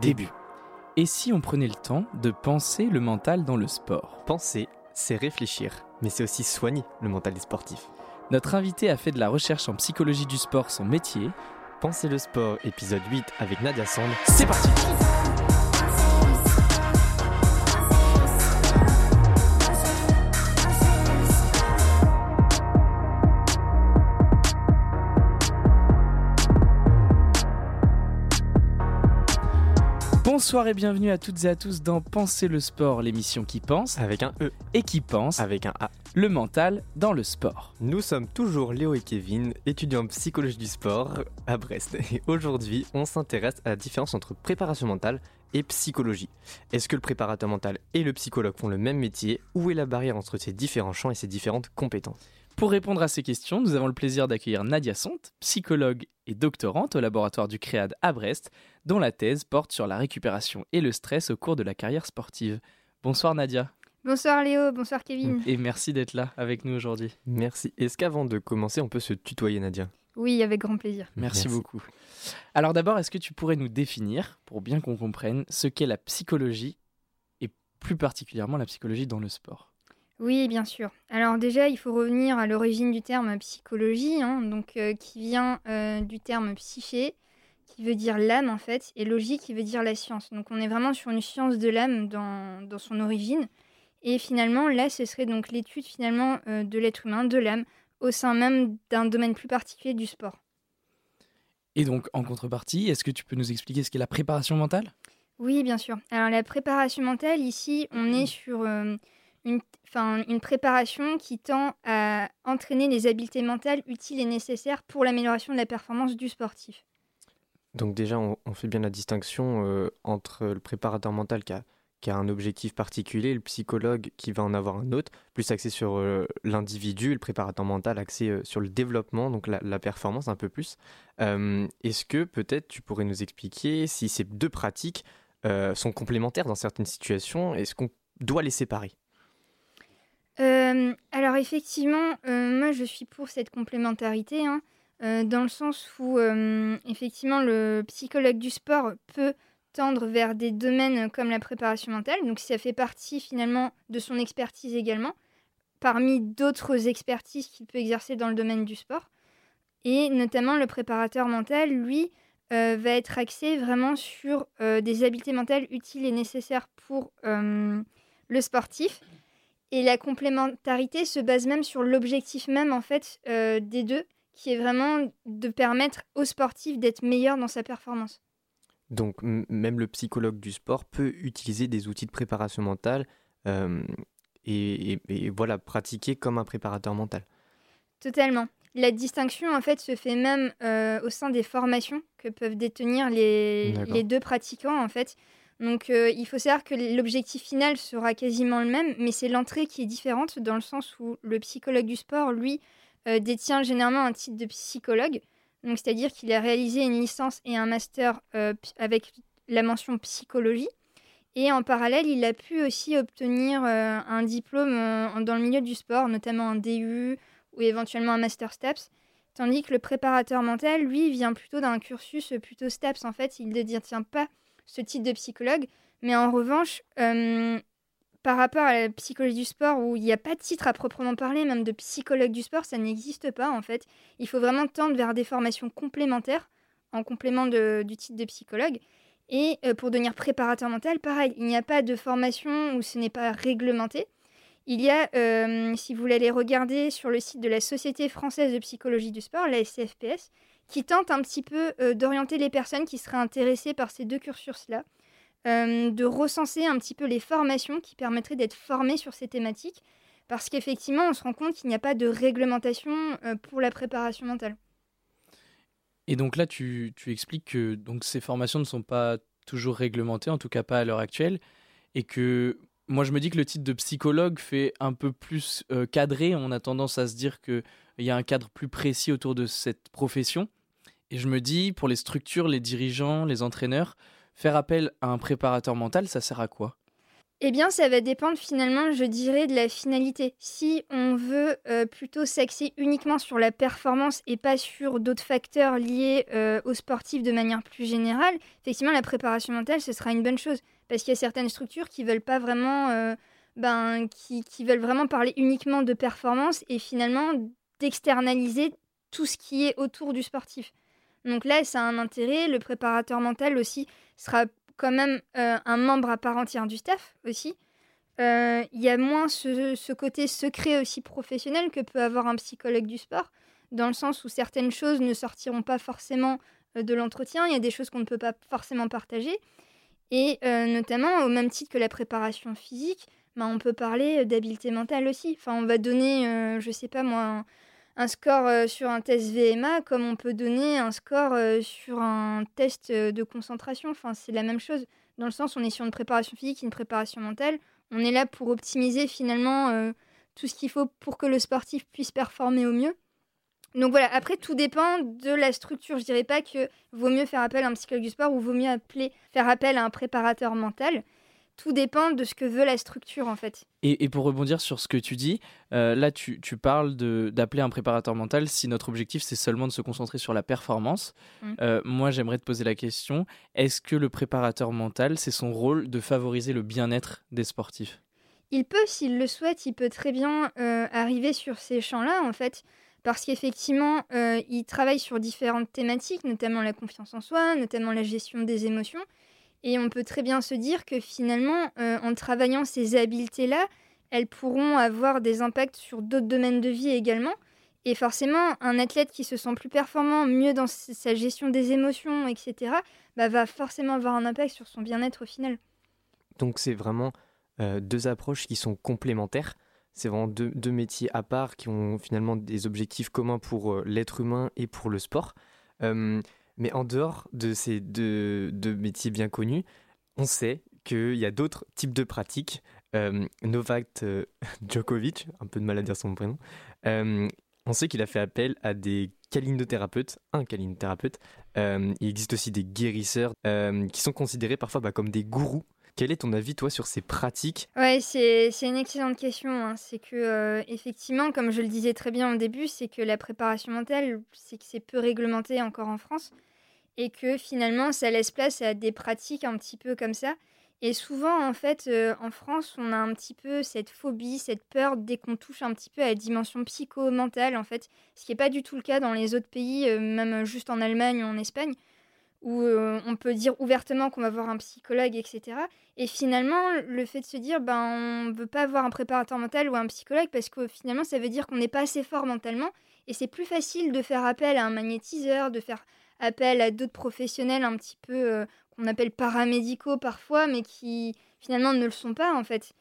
début. Et si on prenait le temps de penser le mental dans le sport? Penser, c'est réfléchir, mais c'est aussi soigner le mental des sportifs. Notre invité a fait de la recherche en psychologie du sport son métier. Penser le sport, épisode 8 avec Nadia Sand. C'est parti Bonsoir et bienvenue à toutes et à tous dans Penser le sport, l'émission qui pense Avec un E, et qui pense avec un A. le mental dans le sport. Nous sommes toujours Léo et Kevin, étudiants en psychologie du sport à Brest. Et aujourd'hui, on s'intéresse à la différence entre préparation mentale et psychologie. Est-ce que le préparateur mental et le psychologue font le même métier? Où est la barrière entre ces différents champs et ces différentes compétences? Pour répondre à ces questions, nous avons le plaisir d'accueillir Nadia Sont, psychologue et doctorante au laboratoire du CREAD à Brest, dont la thèse porte sur la récupération et le stress au cours de la carrière sportive. Bonsoir Nadia, Bonsoir Léo, bonsoir Kevin. et merci d'être là avec nous aujourd'hui. Merci. Est-ce qu'avant de commencer, on peut se tutoyer Nadia? Oui, avec grand plaisir. Merci, Merci. beaucoup. Alors d'abord, est-ce que tu pourrais nous définir, pour bien qu'on comprenne, ce qu'est la psychologie et plus particulièrement la psychologie dans le sport? Oui, bien sûr. Alors déjà, il faut revenir à l'origine du terme psychologie, hein, donc euh, qui vient euh, du terme psyché, qui veut dire l'âme en fait, et logie qui veut dire la science. Donc on est vraiment sur une science de l'âme dans, dans son origine. Et finalement, là, ce serait donc l'étude finalement euh, de l'être humain, de l'âme, au sein même d'un domaine plus particulier du sport. Et donc, en contrepartie, est-ce que tu peux nous expliquer ce qu'est la préparation mentale? Oui, bien sûr. Alors la préparation mentale, ici, on est sur une, une préparation qui tend à entraîner les habiletés mentales utiles et nécessaires pour l'amélioration de la performance du sportif. Donc déjà, on, fait bien la distinction euh, entre le préparateur mental qui a, un objectif particulier, le psychologue qui va en avoir un autre, plus axé sur euh, l'individu, le préparateur mental axé euh, sur le développement, donc la, la performance un peu plus. Est-ce que peut-être tu pourrais nous expliquer si ces deux pratiques sont complémentaires dans certaines situations? Est-ce qu'on doit les séparer? Euh, alors effectivement, euh, moi je suis pour cette complémentarité, hein, euh, dans le sens où effectivement le psychologue du sport peut tendre vers des domaines comme la préparation mentale, donc ça fait partie finalement de son expertise également, parmi d'autres expertises qu'il peut exercer dans le domaine du sport. Et notamment le préparateur mental, lui, va être axé vraiment sur des habiletés mentales utiles et nécessaires pour le sportif. Et la complémentarité se base même sur l'objectif même en fait euh, des deux, qui est vraiment de permettre au sportif d'être meilleur dans sa performance. Donc même le psychologue du sport peut utiliser des outils de préparation mentale euh, et, et- et voilà, pratiquer comme un préparateur mental. Totalement. La distinction en fait se fait même euh, au sein des formations que peuvent détenir les, les deux pratiquants en fait. Donc euh, il faut savoir que l'objectif final sera quasiment le même, mais c'est l'entrée qui est différente dans le sens où le psychologue du sport, lui, euh, détient généralement un titre de psychologue. Donc c'est-à-dire qu'il a réalisé une licence et un master euh, avec la mention psychologie. Et en parallèle, il a pu aussi obtenir un diplôme dans le milieu du sport, notamment un DU ou éventuellement un master STAPS. Tandis que le préparateur mental, lui, vient plutôt d'un cursus plutôt STAPS. En fait, il ne détient pas ce titre de psychologue. Mais en revanche, euh, par rapport à la psychologie du sport, où il n'y a pas de titre à proprement parler, même de psychologue du sport, ça n'existe pas en fait. Il faut vraiment tendre vers des formations complémentaires, en complément de- du titre de psychologue. Et euh, pour devenir préparateur mental, pareil, il n'y a pas de formation où ce n'est pas réglementé. Il y a, euh, si vous voulez regarder sur le site de la Société française de psychologie du sport, la SCFPS, qui tente un petit peu euh, d'orienter les personnes qui seraient intéressées par ces deux cursus-là, euh, de recenser un petit peu les formations qui permettraient d'être formés sur ces thématiques, parce qu'effectivement, on se rend compte qu'il n'y a pas de réglementation euh, pour la préparation mentale. Et donc là, tu, tu expliques que donc, ces formations ne sont pas toujours réglementées, en tout cas pas à l'heure actuelle, et que moi je me dis que le titre de psychologue fait un peu plus cadré, on a tendance à se dire qu'il y a un cadre plus précis autour de cette profession, et je me dis, pour les structures, les dirigeants, les entraîneurs, faire appel à un préparateur mental, ça sert à quoi? Eh bien, ça va dépendre finalement, je dirais, de la finalité. Si on veut euh, plutôt s'axer uniquement sur la performance et pas sur d'autres facteurs liés euh, aux sportifs de manière plus générale, effectivement, la préparation mentale, ce sera une bonne chose. Parce qu'il y a certaines structures qui veulent pas vraiment, euh, ben, qui, qui veulent vraiment parler uniquement de performance et finalement d'externaliser tout ce qui est autour du sportif. Donc là, ça a un intérêt. Le préparateur mental aussi sera quand même euh, un membre à part entière du staff aussi. Euh, il y a moins ce, côté secret aussi professionnel que peut avoir un psychologue du sport, dans le sens où certaines choses ne sortiront pas forcément euh, de l'entretien, il y a des choses qu'on ne peut pas forcément partager. Et notamment, au même titre que la préparation physique, ben, on peut parler d'habileté mentale aussi. Enfin, on va donner, je sais pas moi, score euh, sur un test VMA comme on peut donner un score euh, sur un test euh, de concentration. Enfin, c'est la même chose. Dans le sens, on est sur une préparation physique, une préparation mentale. On est là pour optimiser finalement tout ce qu'il faut pour que le sportif puisse performer au mieux. Donc voilà, après tout dépend de la structure. Je dirais pas que vaut mieux faire appel à un psychologue du sport ou vaut mieux faire appel à un préparateur mental tout dépend de ce que veut la structure en fait. Et, pour rebondir sur ce que tu dis, euh, là tu, parles d'appeler un préparateur mental si notre objectif c'est seulement de se concentrer sur la performance. Mm. Euh, moi j'aimerais te poser la question, est-ce que le préparateur mental c'est son rôle de favoriser le bien-être des sportifs? Il peut, s'il le souhaite, il peut très bien euh, arriver sur ces champs-là en fait. Parce qu'effectivement, il travaille sur différentes thématiques, notamment la confiance en soi, notamment la gestion des émotions. Et on peut très bien se dire que finalement, euh, en travaillant ces habiletés-là, elles pourront avoir des impacts sur d'autres domaines de vie également. Et forcément, un athlète qui se sent plus performant, mieux dans sa gestion des émotions, etc., bah, va forcément avoir un impact sur son bien-être au final. Donc c'est vraiment euh, deux approches qui sont complémentaires. C'est vraiment deux, métiers à part qui ont finalement des objectifs communs pour euh, l'être humain et pour le sport. Mais en dehors de ces deux, métiers bien connus, on sait qu'il y a d'autres types de pratiques. Euh, Novak euh, Djokovic, un peu de mal à dire son prénom, euh, on sait qu'il a fait appel à des calinothérapeutes, un calinothérapeute. il existe aussi des guérisseurs qui sont considérés parfois bah, comme des gourous. Quel est ton avis, toi, sur ces pratiques? Ouais, c'est une excellente question. Hein. C'est que, effectivement, comme je le disais très bien au début, c'est que la préparation mentale, c'est que c'est peu réglementé encore en France et que finalement ça laisse place à des pratiques un petit peu comme ça. Et souvent, en fait, euh, en France, on a un petit peu cette phobie, cette peur dès qu'on touche un petit peu à la dimension psycho-mentale, en fait, ce qui n'est pas du tout le cas dans les autres pays, euh, même juste en Allemagne ou en Espagne, où euh, on peut dire ouvertement qu'on va voir un psychologue, etc. Et finalement, le fait de se dire, ben, on ne veut pas voir un préparateur mental ou un psychologue, parce que finalement, ça veut dire qu'on n'est pas assez fort mentalement, et c'est plus facile de faire appel à un magnétiseur, de faire appel à d'autres professionnels un petit peu euh, qu'on appelle paramédicaux parfois, mais qui finalement ne le sont pas en fait.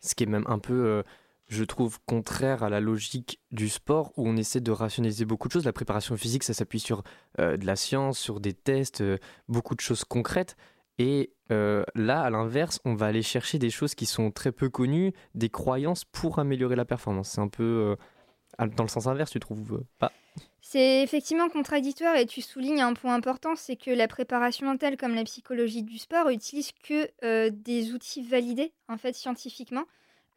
Ce qui est même un peu, euh, je trouve, contraire à la logique du sport où on essaie de rationaliser beaucoup de choses. La préparation physique, ça s'appuie sur euh, de la science, sur des tests, beaucoup de choses concrètes. Et là, à l'inverse, on va aller chercher des choses qui sont très peu connues, des croyances pour améliorer la performance. C'est un peu dans le sens inverse, tu trouves pas? C'est effectivement contradictoire et tu soulignes un point important, c'est que la préparation mentale comme la psychologie du sport utilise que euh, des outils validés en fait scientifiquement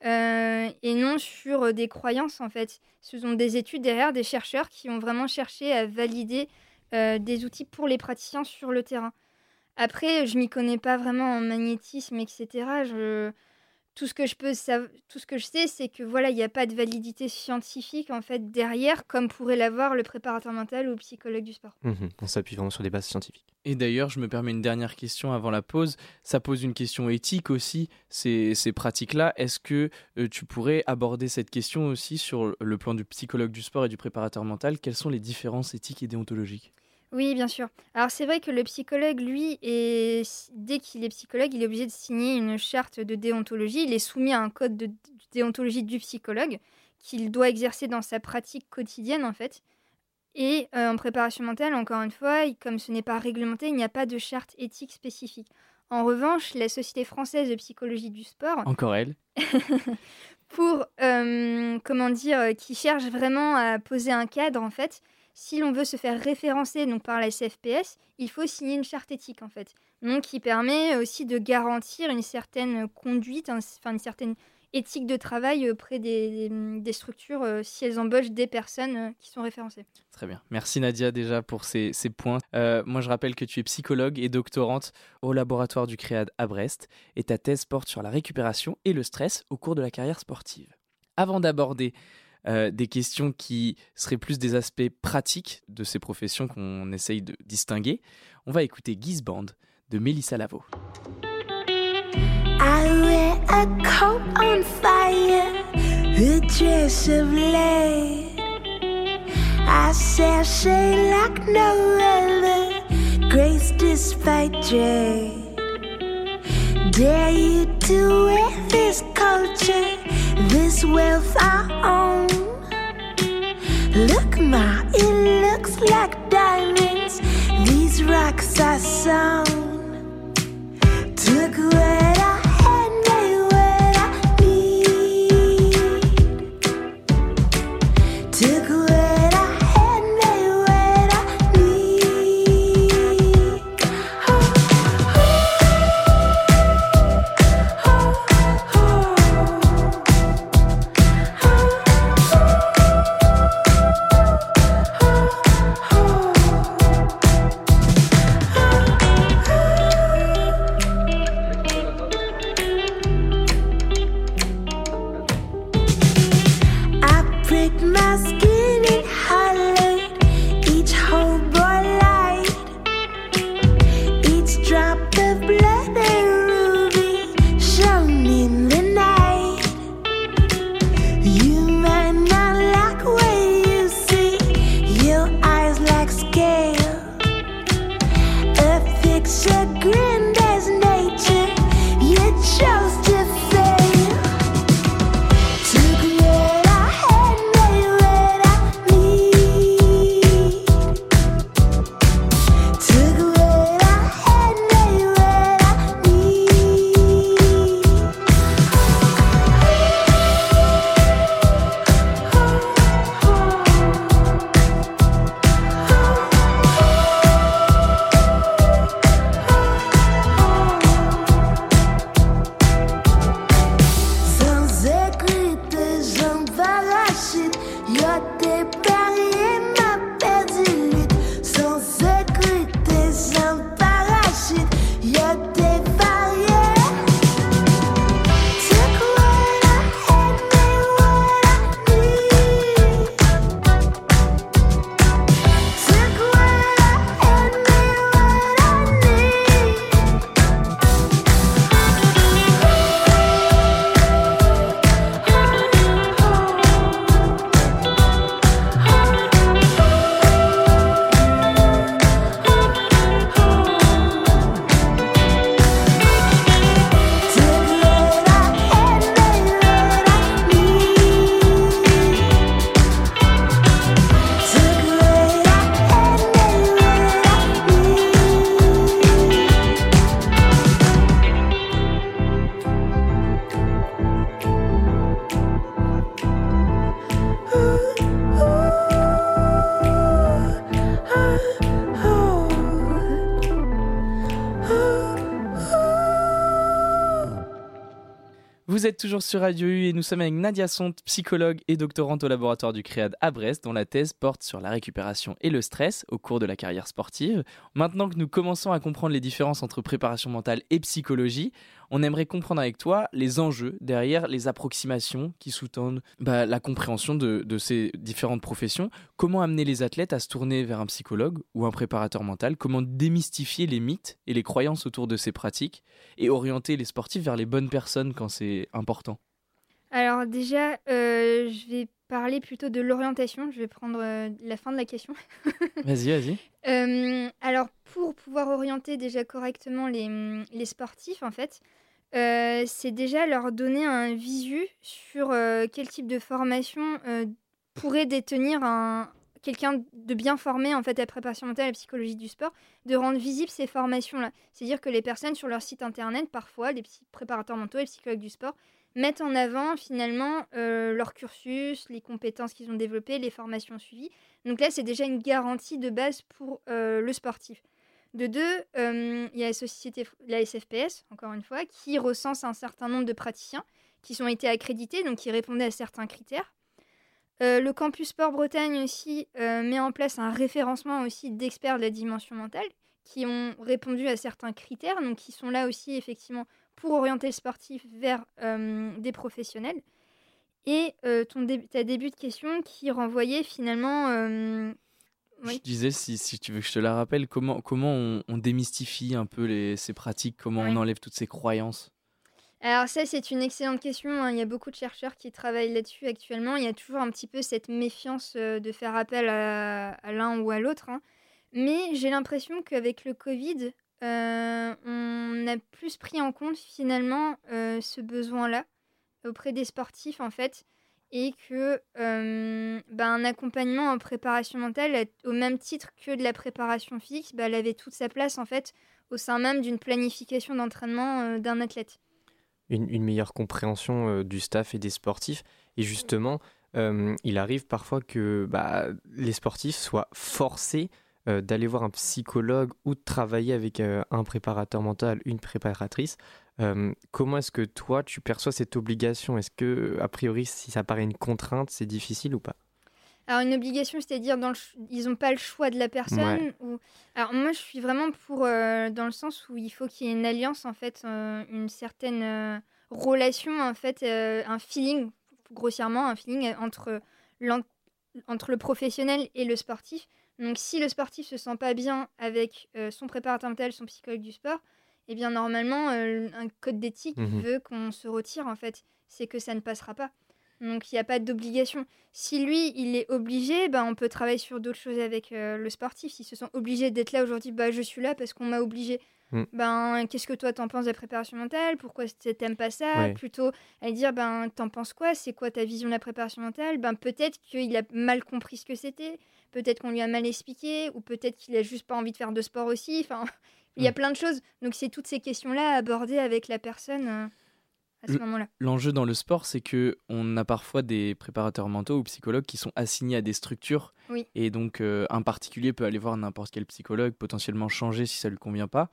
euh, et non sur des croyances en fait. Ce sont des études derrière des chercheurs qui ont vraiment cherché à valider euh, des outils pour les praticiens sur le terrain. Après, je m'y connais pas vraiment en magnétisme, etc. tout ce que je peux tout ce que je sais c'est que voilà il n'y a pas de validité scientifique en fait derrière comme pourrait l'avoir le préparateur mental ou le psychologue du sport. Mhm. on s'appuie vraiment sur des bases scientifiques. Et d'ailleurs je me permets une dernière question avant la pause. Ça pose une question éthique aussi ces, ces pratiques là est-ce que euh, tu pourrais aborder cette question aussi sur le plan du psychologue du sport et du préparateur mental? Quelles sont les différences éthiques et déontologiques? Oui, bien sûr. Alors c'est vrai que le psychologue, lui, est... dès qu'il est psychologue, il est obligé de signer une charte de déontologie. Il est soumis à un code de déontologie du psychologue qu'il doit exercer dans sa pratique quotidienne, en fait. Et euh, en préparation mentale, encore une fois, comme ce n'est pas réglementé, il n'y a pas de charte éthique spécifique. En revanche, la Société française de psychologie du sport... Encore elle Pour, euh, comment dire, qui cherche vraiment à poser un cadre, en fait, si l'on veut se faire référencer donc par la SFPS, il faut signer une charte éthique en fait. Donc qui permet aussi de garantir une certaine conduite, enfin une certaine éthique de travail auprès des, des, structures euh, si elles embauchent des personnes euh, qui sont référencées. Très bien. Merci Nadia déjà pour ces, points. Euh, moi je rappelle que tu es psychologue et doctorante au laboratoire du CREAD à Brest et ta thèse porte sur la récupération et le stress au cours de la carrière sportive. Avant d'aborder des questions qui seraient plus des aspects pratiques de ces professions qu'on essaye de distinguer, on va écouter Band de Mélissa Lavo. I wear a coat on fire, a dress of lead. I sashay like no other, grace despite dread. Dare you to wear this culture, this wealth I own? Look, ma, it looks like diamonds. These rocks are sewn. Took what Vous êtes toujours sur Radio U et nous sommes avec Nadia Sont, psychologue et doctorante au laboratoire du CREAD à Brest, dont la thèse porte sur la récupération et le stress au cours de la carrière sportive. Maintenant que nous commençons à comprendre les différences entre préparation mentale et psychologie, on aimerait comprendre avec toi les enjeux derrière les approximations qui sous-tendent bah, la compréhension de, ces différentes professions. Comment amener les athlètes à se tourner vers un psychologue ou un préparateur mental? Comment démystifier les mythes et les croyances autour de ces pratiques et orienter les sportifs vers les bonnes personnes quand c'est important? Alors déjà, euh, je vais parler plutôt de l'orientation. Je vais prendre euh, la fin de la question. vas-y, vas-y. Euh, alors pour pouvoir orienter déjà correctement les, les sportifs, en fait, c'est déjà leur donner un visu sur quel type de formation pourrait détenir un, quelqu'un de bien formé en fait à la préparation mentale et à la psychologie du sport, de rendre visibles ces formations-là. C'est-à-dire que les personnes sur leur site internet, parfois, les préparateurs mentaux et les psychologues du sport, mettent en avant finalement leur cursus, les compétences qu'ils ont développées, les formations suivies. Donc là, c'est déjà une garantie de base pour le sportif. De deux, euh, il y a la société, la SFPS, encore une fois, qui recense un certain nombre de praticiens qui ont été accrédités, donc qui répondaient à certains critères. Euh, le campus Sport Bretagne aussi euh, met en place un référencement aussi d'experts de la dimension mentale qui ont répondu à certains critères, donc qui sont là aussi effectivement pour orienter le sportif vers des professionnels. Et ton ta début de question qui renvoyait finalement... Oui. Je disais, si, si tu veux que je te la rappelle, comment, comment on, on démystifie un peu les, ces pratiques, comment on enlève toutes ces croyances? Alors ça, c'est une excellente question. hein. Il y a beaucoup de chercheurs qui travaillent là-dessus actuellement. Il y a toujours un petit peu cette méfiance euh, de faire appel à, à l'un ou à l'autre. hein. Mais j'ai l'impression qu'avec le Covid, euh, on a plus pris en compte finalement euh, ce besoin-là auprès des sportifs en fait. Et que bah, un accompagnement en préparation mentale, au même titre que de la préparation physique, bah, elle avait toute sa place en fait au sein même d'une planification d'entraînement d'un athlète. une, meilleure compréhension du staff et des sportifs. Et justement, il arrive parfois que bah, les sportifs soient forcés d'aller voir un psychologue ou de travailler avec un préparateur mental, une préparatrice. Euh, comment est-ce que toi, tu perçois cette obligation? Est-ce que, a priori, si ça paraît une contrainte, c'est difficile ou pas? Alors une obligation, c'est-à-dire dans le ils n'ont pas le choix de la personne Ouais. ou... Alors moi, je suis vraiment pour euh, dans le sens où il faut qu'il y ait une alliance en fait, euh, une certaine euh, relation en fait, euh, un feeling grossièrement, un feeling entre le professionnel et le sportif. Donc si le sportif se sent pas bien avec euh, son préparateur mental, son psychologue du sport, eh bien normalement euh, un code d'éthique Mhm. veut qu'on se retire en fait. C'est que ça ne passera pas. Donc il n'y a pas d'obligation. Si lui, il est obligé, ben, on peut travailler sur d'autres choses avec euh, le sportif. S'il se sent obligé d'être là aujourd'hui, bah, je suis là parce qu'on m'a obligé. Mm. Ben, qu'est-ce que toi t'en penses de la préparation mentale? Pourquoi t'aimes pas ça? Ouais. Plutôt à dire, ben, t'en penses quoi? C'est quoi ta vision de la préparation mentale? Ben, peut-être qu'il a mal compris ce que c'était. Peut-être qu'on lui a mal expliqué. Ou peut-être qu'il a juste pas envie de faire de sport aussi. Enfin, il y a Mm. plein de choses. Donc, c'est toutes ces questions-là à aborder avec la personne euh, à ce moment-là. L'enjeu dans le sport, c'est que on a parfois des préparateurs mentaux ou psychologues qui sont assignés à des structures. Oui. Et donc, euh, un particulier peut aller voir n'importe quel psychologue, potentiellement changer si ça lui convient pas.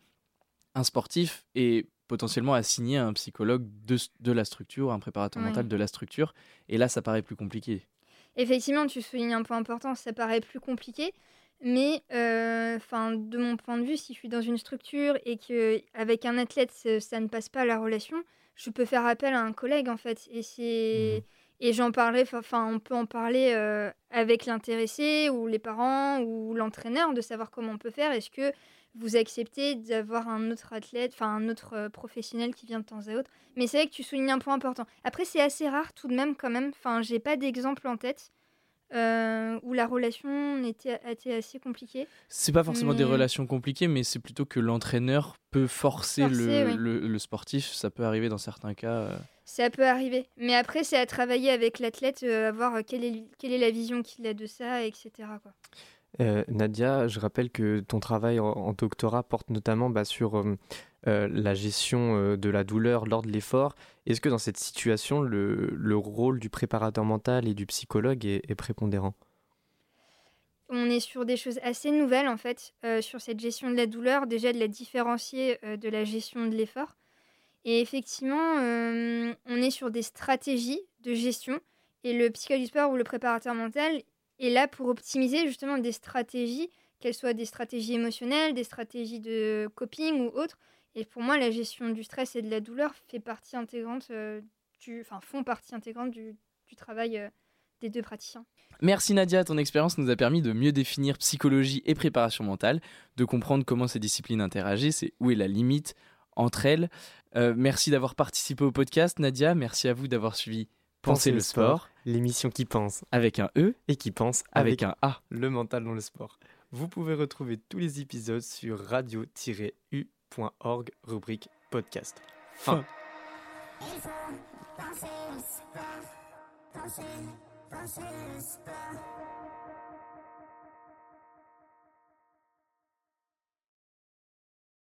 Un sportif est potentiellement assigné à un psychologue de, de la structure, un préparateur Oui. mental de la structure. Et là, ça paraît plus compliqué. Effectivement, tu soulignes un point important, ça paraît plus compliqué, mais euh, 'fin, de mon point de vue, si je suis dans une structure et que avec un athlète ça, ça ne passe pas la relation, je peux faire appel à un collègue en fait, et c'est et j'en parlerai, enfin on peut en parler euh, avec l'intéressé ou les parents ou l'entraîneur de savoir comment on peut faire. Est-ce que vous acceptez d'avoir un autre athlète, enfin un autre euh, professionnel qui vient de temps à autre? Mais c'est vrai que tu soulignes un point important. Après, c'est assez rare tout de même quand même. Enfin, j'ai pas d'exemple en tête euh, où la relation était, a été assez compliquée. C'est pas forcément des Mais- relations compliquées, mais c'est plutôt que l'entraîneur peut forcer, Forcer, le, oui. le- le sportif. Ça peut arriver dans certains cas. euh. Ça peut arriver. Mais après, c'est à travailler avec l'athlète, euh, à voir quelle est, quelle est la vision qu'il a de ça, etc. Quoi. Euh, Nadia, je rappelle que ton travail en, en doctorat porte notamment bah, sur euh, la gestion euh, de la douleur lors de l'effort. Est-ce que dans cette situation, le, le rôle du préparateur mental et du psychologue est, prépondérant? On est sur des choses assez nouvelles en fait, euh, sur cette gestion de la douleur, déjà de la différencier de la gestion de l'effort. Et effectivement, on est sur des stratégies de gestion et le psychologue du sport ou le préparateur mental est là pour optimiser justement des stratégies, qu'elles soient des stratégies émotionnelles, des stratégies de coping ou autres. Et pour moi, la gestion du stress et de la douleur fait partie intégrante euh, du, enfin font partie intégrante du, du travail euh, des deux praticiens. Merci Nadia, ton expérience nous a permis de mieux définir psychologie et préparation mentale, de comprendre comment ces disciplines interagissent et où est la limite entre elles. Euh, merci d'avoir participé au podcast Nadia, merci à vous d'avoir suivi Penser le sport l'émission qui pense avec un E, et qui pense avec, avec, un A. le mental dans le sport. Vous pouvez retrouver tous les épisodes sur radio-u.org, rubrique podcast. Fin. Il faut penser le sport, penser, penser le sport.